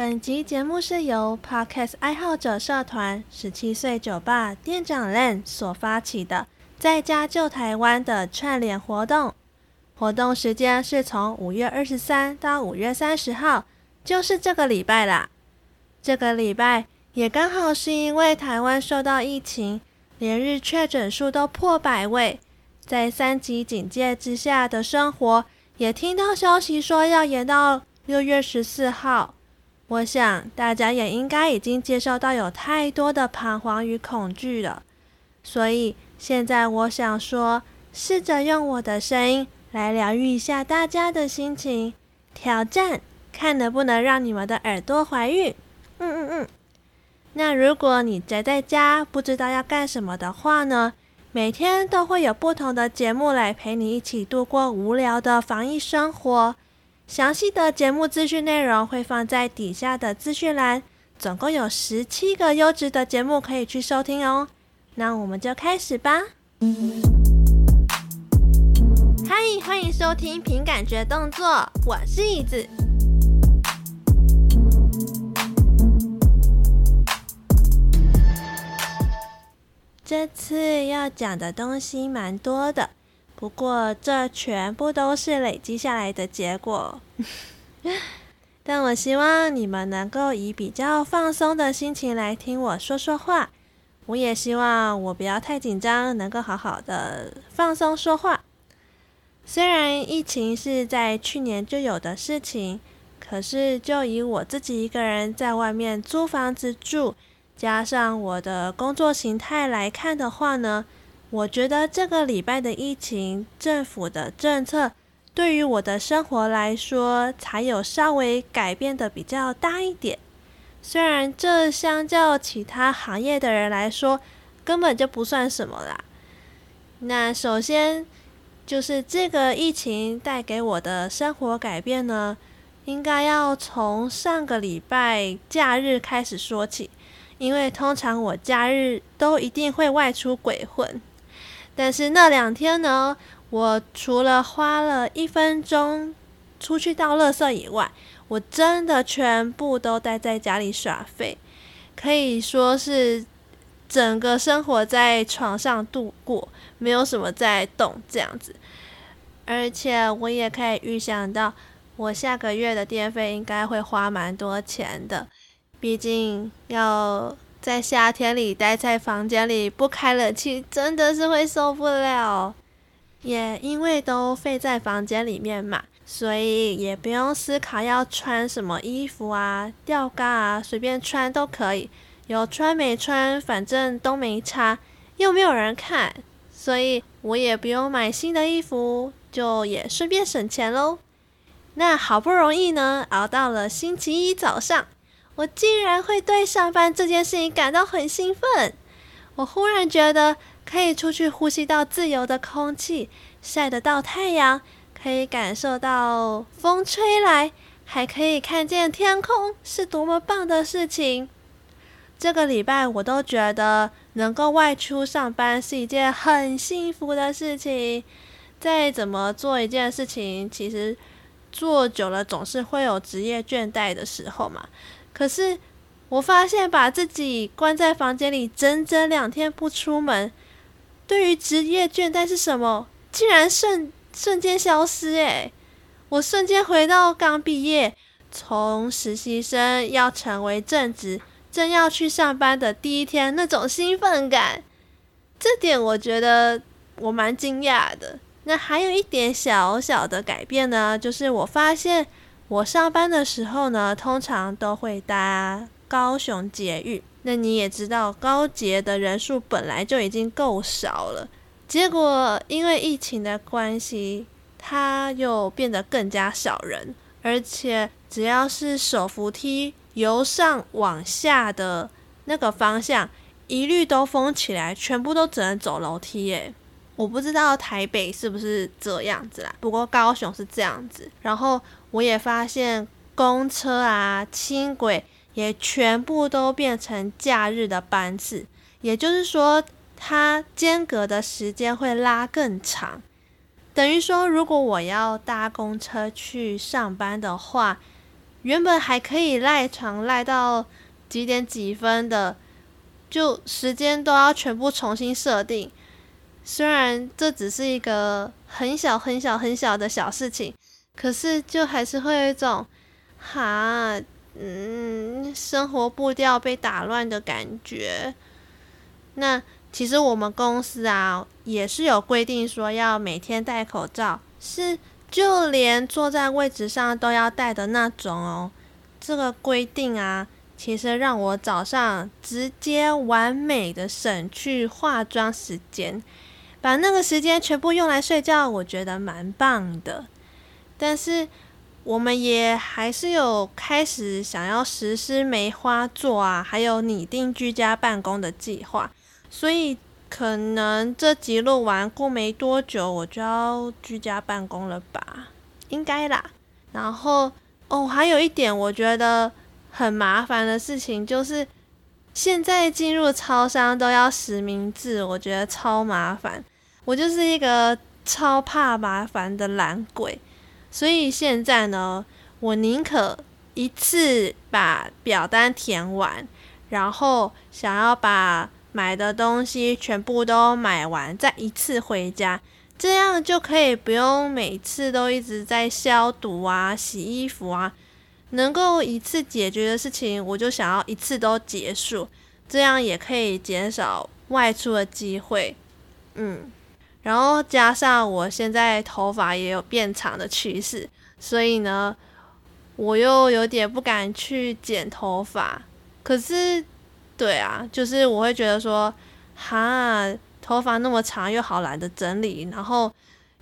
本集节目是由 Podcast 爱好者社团十七岁酒吧店长 Len 所发起的“在家救台湾”的串联活动。活动时间是从五月二十三到五月三十号，就是这个礼拜啦。这个礼拜也刚好是因为台湾受到疫情，连日确诊数都破百位，在三级警戒之下的生活，也听到消息说要延到六月十四号。我想大家也应该已经接受到有太多的彷徨与恐惧了，所以现在我想说，试着用我的声音来疗愈一下大家的心情，挑战看能不能让你们的耳朵怀孕。嗯嗯嗯。那如果你宅在家不知道要干什么的话呢？每天都会有不同的节目来陪你一起度过无聊的防疫生活。详细的节目资讯内容会放在底下的资讯栏，总共有十七个优质的节目可以去收听哦。那我们就开始吧。嗨，欢迎收听凭感觉动作，我是椅子。这次要讲的东西蛮多的。不过，这全部都是累积下来的结果。但我希望你们能够以比较放松的心情来听我说说话。我也希望我不要太紧张，能够好好的放松说话。虽然疫情是在去年就有的事情，可是就以我自己一个人在外面租房子住，加上我的工作形态来看的话呢，我觉得这个礼拜的疫情，政府的政策对于我的生活来说，才有稍微改变的比较大一点。虽然这相较其他行业的人来说，根本就不算什么啦。那首先就是这个疫情带给我的生活改变呢，应该要从上个礼拜假日开始说起，因为通常我假日都一定会外出鬼混。但是那两天呢，我除了花了一分钟出去倒垃圾以外，我真的全部都待在家里耍废，可以说是整个生活在床上度过，没有什么在动这样子。而且我也可以预想到，我下个月的电费应该会花蛮多钱的，毕竟要。在夏天里待在房间里不开冷气，真的是会受不了。也因为都废在房间里面嘛，所以也不用思考要穿什么衣服啊、吊嘎啊，随便穿都可以。有穿没穿，反正都没差，又没有人看，所以我也不用买新的衣服，就也顺便省钱喽。那好不容易呢，熬到了星期一早上。我竟然会对上班这件事情感到很兴奋！我忽然觉得可以出去呼吸到自由的空气，晒得到太阳，可以感受到风吹来，还可以看见天空，是多么棒的事情！这个礼拜我都觉得能够外出上班是一件很幸福的事情。再怎么做一件事情，其实做久了总是会有职业倦怠的时候嘛。可是，我发现把自己关在房间里整整两天不出门，对于职业倦怠是什么，竟然瞬瞬间消失诶，我瞬间回到刚毕业，从实习生要成为正职，正要去上班的第一天那种兴奋感，这点我觉得我蛮惊讶的。那还有一点小小的改变呢，就是我发现。我上班的时候呢，通常都会搭高雄捷运。那你也知道，高捷的人数本来就已经够少了，结果因为疫情的关系，它又变得更加少人。而且只要是手扶梯由上往下的那个方向，一律都封起来，全部都只能走楼梯耶。我不知道台北是不是这样子啦，不过高雄是这样子。然后我也发现公车啊、轻轨也全部都变成假日的班次，也就是说，它间隔的时间会拉更长。等于说，如果我要搭公车去上班的话，原本还可以赖床赖到几点几分的，就时间都要全部重新设定。虽然这只是一个很小很小很小的小事情，可是就还是会有一种，哈，嗯，生活步调被打乱的感觉。那其实我们公司啊，也是有规定说要每天戴口罩，是就连坐在位置上都要戴的那种哦。这个规定啊，其实让我早上直接完美的省去化妆时间。把那个时间全部用来睡觉，我觉得蛮棒的。但是我们也还是有开始想要实施梅花座啊，还有拟定居家办公的计划。所以可能这集录完过没多久，我就要居家办公了吧？应该啦。然后哦，还有一点我觉得很麻烦的事情就是。现在进入超商都要实名制，我觉得超麻烦。我就是一个超怕麻烦的懒鬼，所以现在呢，我宁可一次把表单填完，然后想要把买的东西全部都买完，再一次回家，这样就可以不用每次都一直在消毒啊、洗衣服啊。能够一次解决的事情，我就想要一次都结束，这样也可以减少外出的机会。嗯，然后加上我现在头发也有变长的趋势，所以呢，我又有点不敢去剪头发。可是，对啊，就是我会觉得说，哈，头发那么长，又好懒得整理，然后。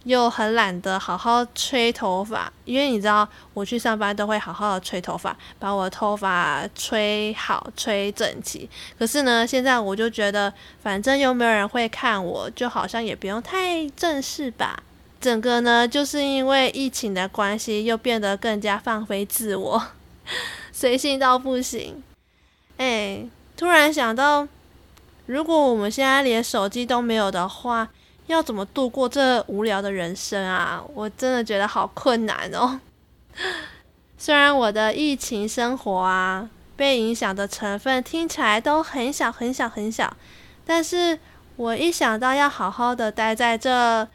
又很懒得好好吹头发，因为你知道我去上班都会好好的吹头发，把我的头发吹好、吹整齐。可是呢，现在我就觉得，反正又没有人会看我，就好像也不用太正式吧。整个呢，就是因为疫情的关系，又变得更加放飞自我，随性到不行。哎，突然想到，如果我们现在连手机都没有的话，要怎么度过这无聊的人生啊？我真的觉得好困难哦。虽然我的疫情生活啊，被影响的成分听起来都很小很小很小，但是我一想到要好好的待在这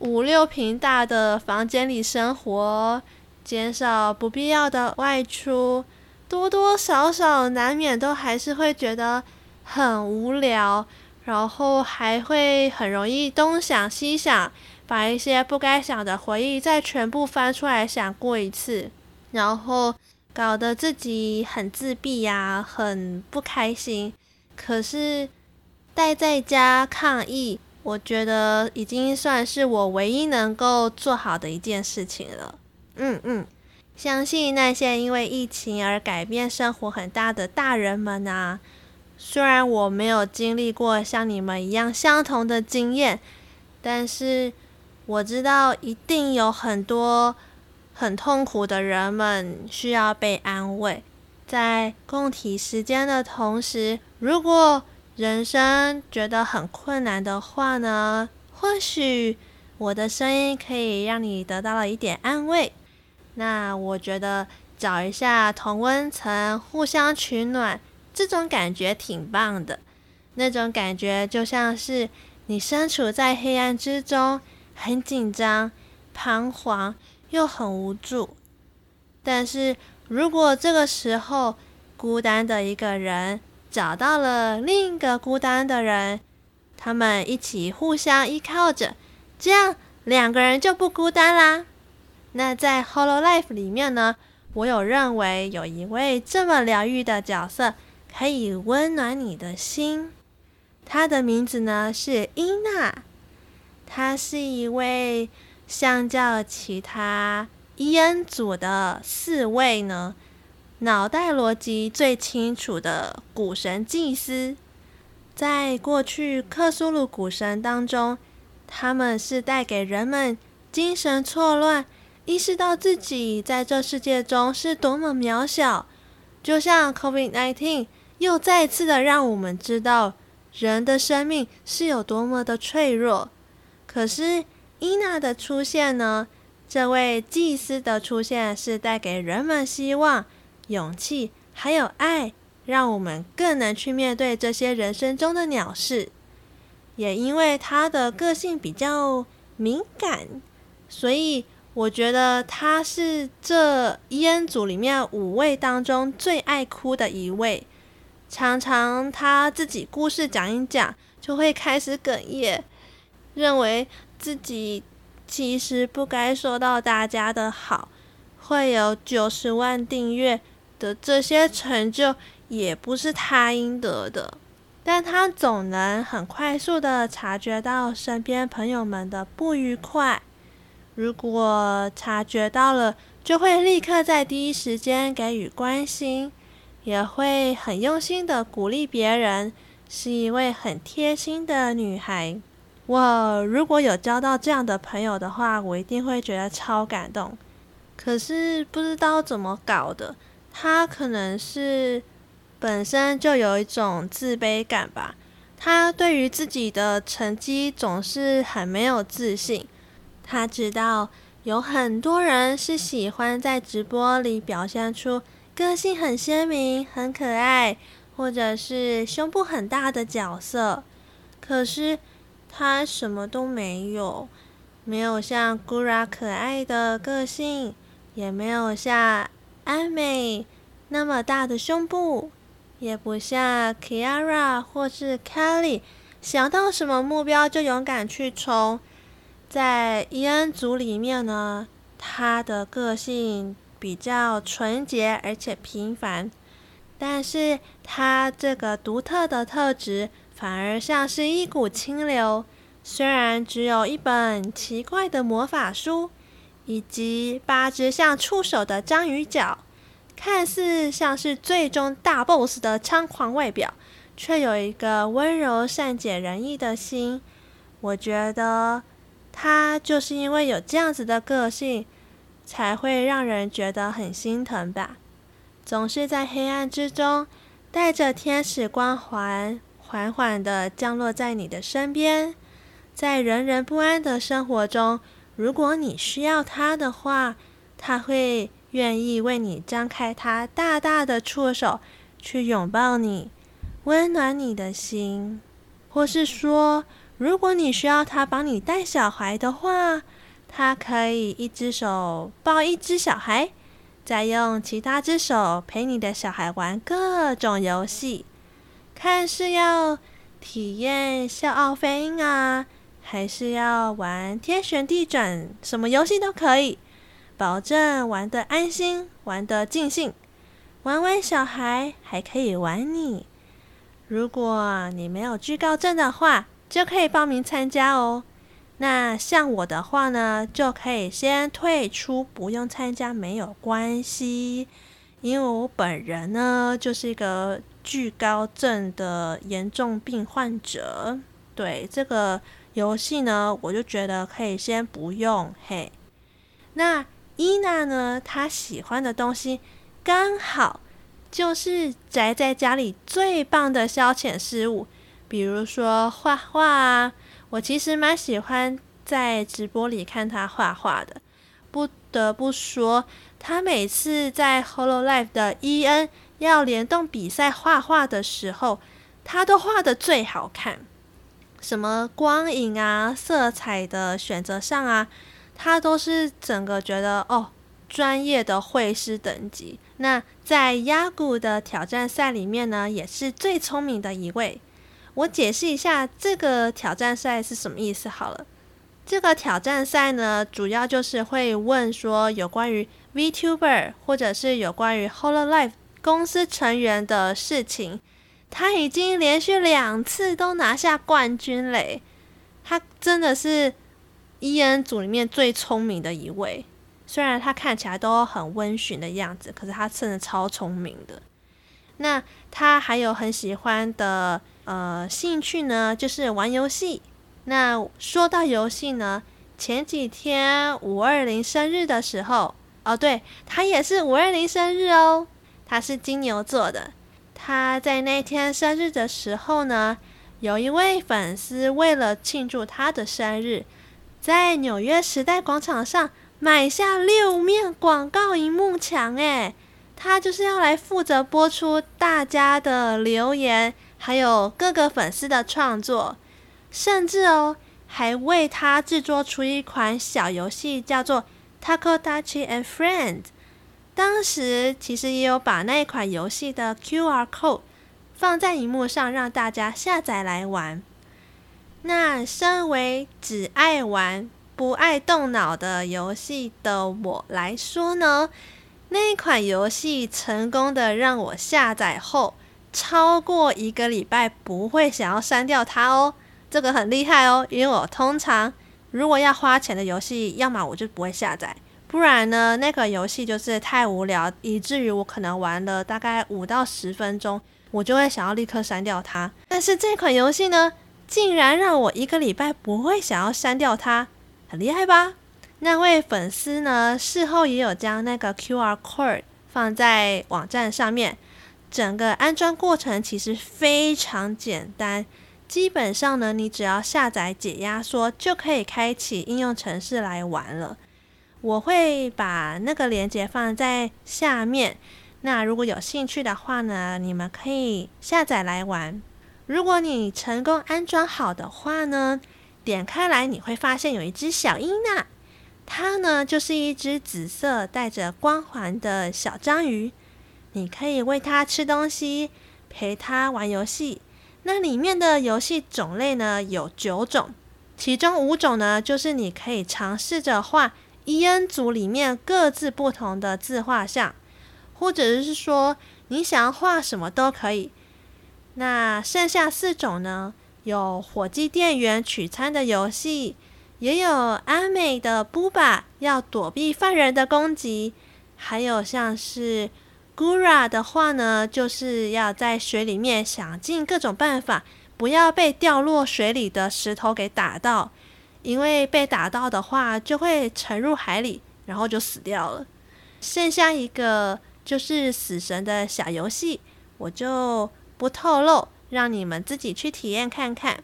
五六平大的房间里生活，减少不必要的外出，多多少少难免都还是会觉得很无聊。然后还会很容易东想西想，把一些不该想的回忆再全部翻出来想过一次，然后搞得自己很自闭呀，很不开心。可是待在家抗疫，我觉得已经算是我唯一能够做好的一件事情了。嗯嗯，相信那些因为疫情而改变生活很大的大人们啊。虽然我没有经历过像你们一样相同的经验，但是我知道一定有很多很痛苦的人们需要被安慰。在共体时间的同时，如果人生觉得很困难的话呢，或许我的声音可以让你得到了一点安慰。那我觉得找一下同温层，互相取暖。这种感觉挺棒的，那种感觉就像是你身处在黑暗之中，很紧张、彷徨又很无助。但是如果这个时候孤单的一个人找到了另一个孤单的人，他们一起互相依靠着，这样两个人就不孤单啦。那在《Hollow Life》里面呢，我有认为有一位这么疗愈的角色。可以温暖你的心。他的名字呢是伊娜，他是一位相较其他伊恩组的四位呢，脑袋逻辑最清楚的古神祭司。在过去克苏鲁古神当中，他们是带给人们精神错乱，意识到自己在这世界中是多么渺小，就像 COVID-19。又再次的让我们知道人的生命是有多么的脆弱。可是伊娜的出现呢，这位祭司的出现是带给人们希望、勇气，还有爱，让我们更能去面对这些人生中的鸟事。也因为他的个性比较敏感，所以我觉得他是这伊恩组里面五位当中最爱哭的一位。常常他自己故事讲一讲，就会开始哽咽，认为自己。其实不该受到大家的好，会有九十万订阅的这些成就，也不是他应得的。但他总能很快速的察觉到身边朋友们的不愉快，如果察觉到了，就会立刻在第一时间给予关心，也会很用心的鼓励别人，是一位很贴心的女孩。我如果有交到这样的朋友的话，我一定会觉得超感动。可是不知道怎么搞的，他可能是本身就有一种自卑感吧。他对于自己的成绩总是很没有自信。他知道有很多人是喜欢在直播里表现出个性很鲜明、很可爱，或者是胸部很大的角色，可是。他什么都没有，没有像 Gura 可爱的个性，也没有像安美那么大的胸部，也不像 Kiara 或是 Kelly，想到什么目标就勇敢去冲。在伊恩族里面呢，他的个性比较纯洁而且平凡，但是他这个独特的特质。反而像是一股清流，虽然只有一本奇怪的魔法书，以及八只像触手的章鱼脚，看似像是最终大 BOSS 的猖狂外表，却有一个温柔善解人意的心。我觉得他就是因为有这样子的个性，才会让人觉得很心疼吧。总是在黑暗之中，带着天使光环。缓缓地降落在你的身边，在人人不安的生活中，如果你需要他的话，他会愿意为你张开他大大的触手，去拥抱你，温暖你的心。或是说，如果你需要他帮你带小孩的话，他可以一只手抱一只小孩，再用其他只手陪你的小孩玩各种游戏。看是要体验笑傲飞鹰啊，还是要玩天旋地转，什么游戏都可以，保证玩得安心，玩得尽兴。玩完小孩还可以玩你。如果你没有居高症的话，就可以报名参加哦。那像我的话呢，就可以先退出，不用参加，没有关系。因为我本人呢，就是一个惧高症的严重病患者，对这个游戏呢，我就觉得可以先不用。嘿，那伊娜呢，她喜欢的东西刚好就是宅在家里最棒的消遣事物，比如说画画啊。我其实蛮喜欢在直播里看他画画的，不得不说。他每次在 Hololive 的 EN 要联动比赛画画的时候，他都画得最好看。什么光影啊、色彩的选择上啊，他都是整个觉得哦，专业的绘师等级。那在亚古的挑战赛里面呢，也是最聪明的一位。我解释一下这个挑战赛是什么意思好了。这个挑战赛呢，主要就是会问说有关于 VTuber 或者是有关于 Hololive 公司成员的事情。他已经连续两次都拿下冠军嘞，他真的是 EN 组里面最聪明的一位。虽然他看起来都很温驯的样子，可是他真的超聪明的。那他还有很喜欢的呃兴趣呢，就是玩游戏。那说到游戏呢，前几天五二零生日的时候，哦，对，他也是五二零生日哦，他是金牛座的。他在那天生日的时候呢，有一位粉丝为了庆祝他的生日，在纽约时代广场上买下六面广告荧幕墙，诶，他就是要来负责播出大家的留言，还有各个粉丝的创作，甚至哦，还为他制作出一款小游戏，叫做 Takotachi and Friend。当时其实也有把那一款游戏的 QR code 放在荧幕上，让大家下载来玩。那身为只爱玩不爱动脑的游戏的我来说呢，那一款游戏成功的让我下载后超过一个礼拜不会想要删掉它哦，这个很厉害哦，因为我通常如果要花钱的游戏，要么我就不会下载。不然呢，那个游戏就是太无聊，以至于我可能玩了大概五到十分钟，我就会想要立刻删掉它。但是这款游戏呢，竟然让我一个礼拜不会想要删掉它，很厉害吧？那位粉丝呢，事后也有将那个 QR code 放在网站上面。整个安装过程其实非常简单，基本上呢，你只要下载解压缩就可以开启应用程式来玩了。我会把那个链接放在下面，那如果有兴趣的话呢，你们可以下载来玩。如果你成功安装好的话呢，点开来你会发现有一只小伊娜，它呢就是一只紫色带着光环的小章鱼，你可以喂它吃东西，陪它玩游戏。那里面的游戏种类呢有九种，其中五种呢就是你可以尝试着画。伊恩组里面各自不同的自画像，或者是说你想要画什么都可以。那剩下四种呢？有火鸡店员取餐的游戏，也有阿美的布巴要躲避犯人的攻击，还有像是 Gura 的话呢，就是要在水里面想尽各种办法，不要被掉落水里的石头给打到。因为被打到的话，就会沉入海里，然后就死掉了。剩下一个就是死神的小游戏，我就不透露，让你们自己去体验看看。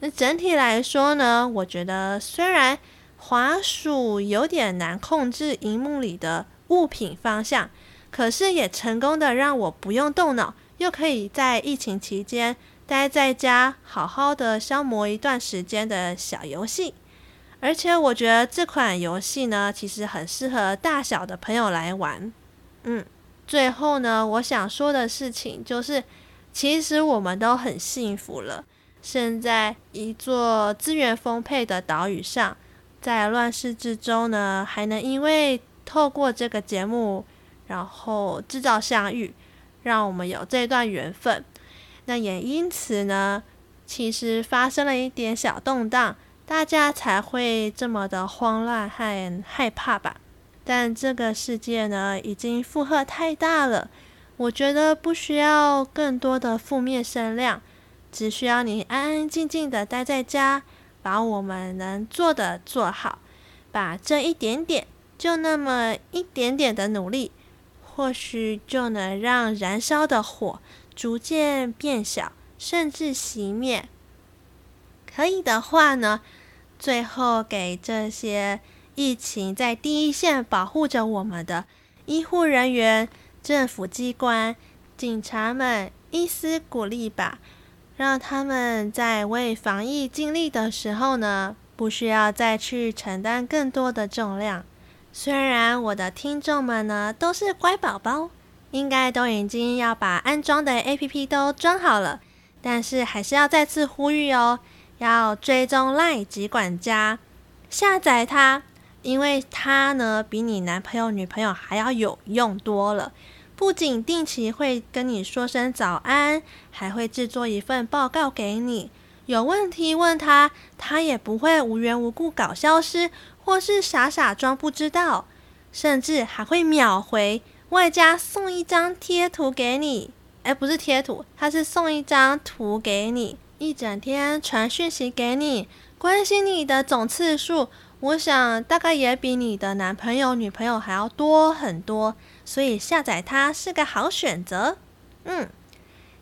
那整体来说呢，我觉得虽然滑鼠有点难控制荧幕里的物品方向，可是也成功的让我不用动脑，又可以在疫情期间。待在家，好好的消磨一段时间的小游戏，而且我觉得这款游戏呢，其实很适合大小的朋友来玩。嗯，最后呢，我想说的事情就是，其实我们都很幸福了，现在一座资源丰沛的岛屿上，在乱世之中呢，还能因为透过这个节目，然后制造相遇，让我们有这段缘分。那也因此呢，其实发生了一点小动荡，大家才会这么的慌乱和害怕吧。但这个世界呢，已经负荷太大了，我觉得不需要更多的负面声量，只需要你安安静静的待在家，把我们能做的做好，把这一点点，就那么一点点的努力，或许就能让燃烧的火。逐渐变小，甚至熄灭。可以的话呢，最后给这些疫情在第一线保护着我们的医护人员、政府机关、警察们一丝鼓励吧，让他们在为防疫尽力的时候呢，不需要再去承担更多的重量。虽然我的听众们呢，都是乖宝宝。应该都已经要把安装的 APP 都装好了，但是还是要再次呼吁哦，要追踪赖吉管家，下载它，因为它呢比你男朋友女朋友还要有用多了。不仅定期会跟你说声早安，还会制作一份报告给你，有问题问他，他也不会无缘无故搞消失，或是傻傻装不知道，甚至还会秒回。外加送一张贴图给你，哎，不是贴图，它是送一张图给你，一整天传讯息给你，关心你的总次数，我想大概也比你的男朋友、女朋友还要多很多，所以下载它是个好选择。嗯，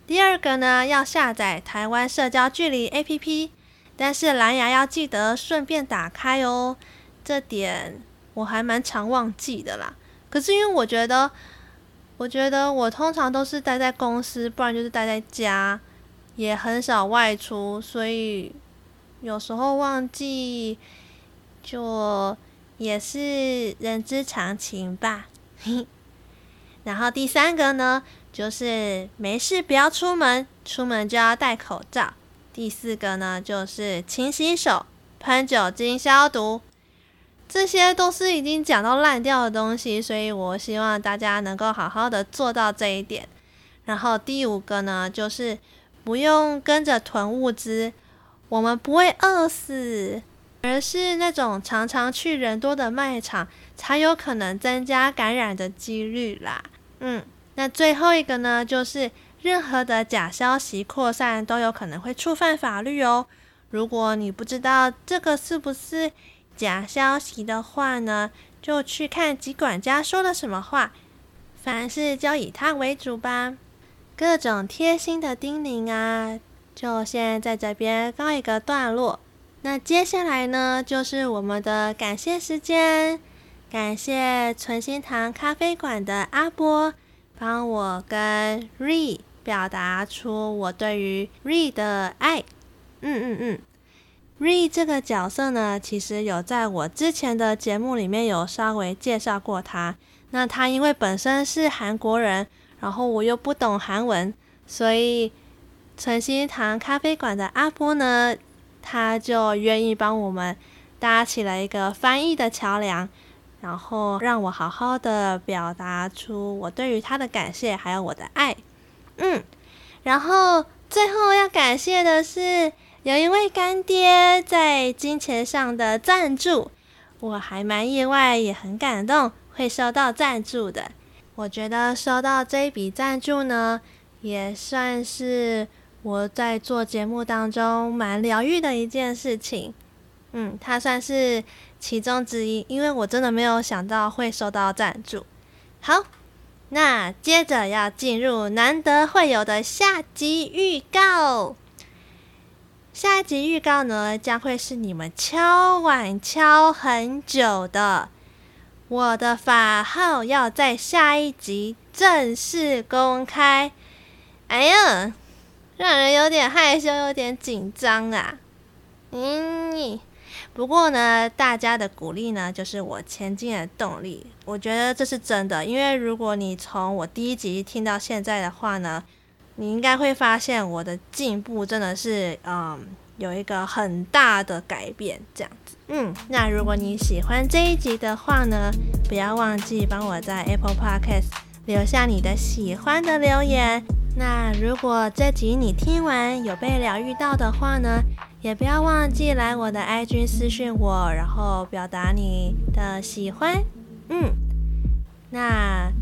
第二个呢，要下载台湾社交距离 APP，但是蓝牙要记得顺便打开哦，这点我还蛮常忘记的啦。可是因为我觉得，我觉得我通常都是待在公司，不然就是待在家，也很少外出，所以有时候忘记就也是人之常情吧。然后第三个呢，就是没事不要出门，出门就要戴口罩。第四个呢，就是勤洗手、喷酒精消毒。这些都是已经讲到烂掉的东西，所以我希望大家能够好好的做到这一点。然后第五个呢，就是不用跟着囤物资，我们不会饿死，而是那种常常去人多的卖场，才有可能增加感染的几率啦。嗯，那最后一个呢，就是任何的假消息扩散都有可能会触犯法律哦。如果你不知道这个是不是假消息的话呢，就去看疾管家说了什么话，凡事就以他为主吧。各种贴心的叮咛啊，就先在这边告一个段落。那接下来呢，就是我们的感谢时间。感谢存心堂咖啡馆的阿波，帮我跟 Ri 表达出我对于 Ri 的爱。嗯嗯嗯。Ri 这个角色呢，其实有在我之前的节目里面有稍微介绍过他。那他因为本身是韩国人，然后我又不懂韩文，所以存心堂咖啡馆的阿波呢，他就愿意帮我们搭起了一个翻译的桥梁，然后让我好好的表达出我对于他的感谢，还有我的爱。嗯，然后最后要感谢的是。有一位干爹在金钱上的赞助，我还蛮意外，也很感动，会收到赞助的。我觉得收到这一笔赞助呢，也算是我在做节目当中蛮疗愈的一件事情。嗯，它算是其中之一，因为我真的没有想到会收到赞助。好，那接着要进入难得会有的下集预告。下一集预告呢，将会是你们敲碗敲很久的，我的法号要在下一集正式公开。哎呀，让人有点害羞，有点紧张啊。嗯，不过呢，大家的鼓励呢，就是我前进的动力。我觉得这是真的，因为如果你从我第一集听到现在的话呢。你应该会发现我的进步真的是，嗯，有一个很大的改变，这样子。嗯，那如果你喜欢这一集的话呢，不要忘记帮我在 Apple Podcast 留下你的喜欢的留言。那如果这集你听完有被疗愈到的话呢，也不要忘记来我的 IG 私讯我，然后表达你的喜欢。嗯，那。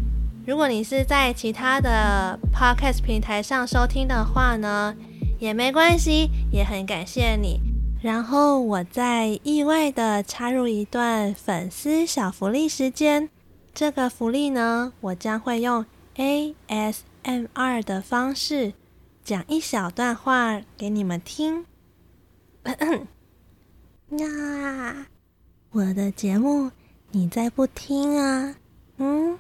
如果你是在其他的 podcast 平台上收听的话呢，也没关系，也很感谢你。然后我再意外的插入一段粉丝小福利时间，这个福利呢，我将会用 ASMR 的方式讲一小段话给你们听。那我的节目你再不听啊？嗯？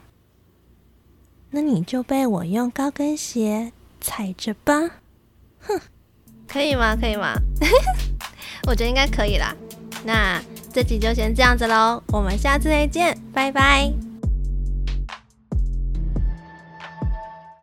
那你就被我用高跟鞋踩着吧，哼，可以吗？可以吗？我觉得应该可以啦。那这集就先这样子喽，我们下次再见，拜拜。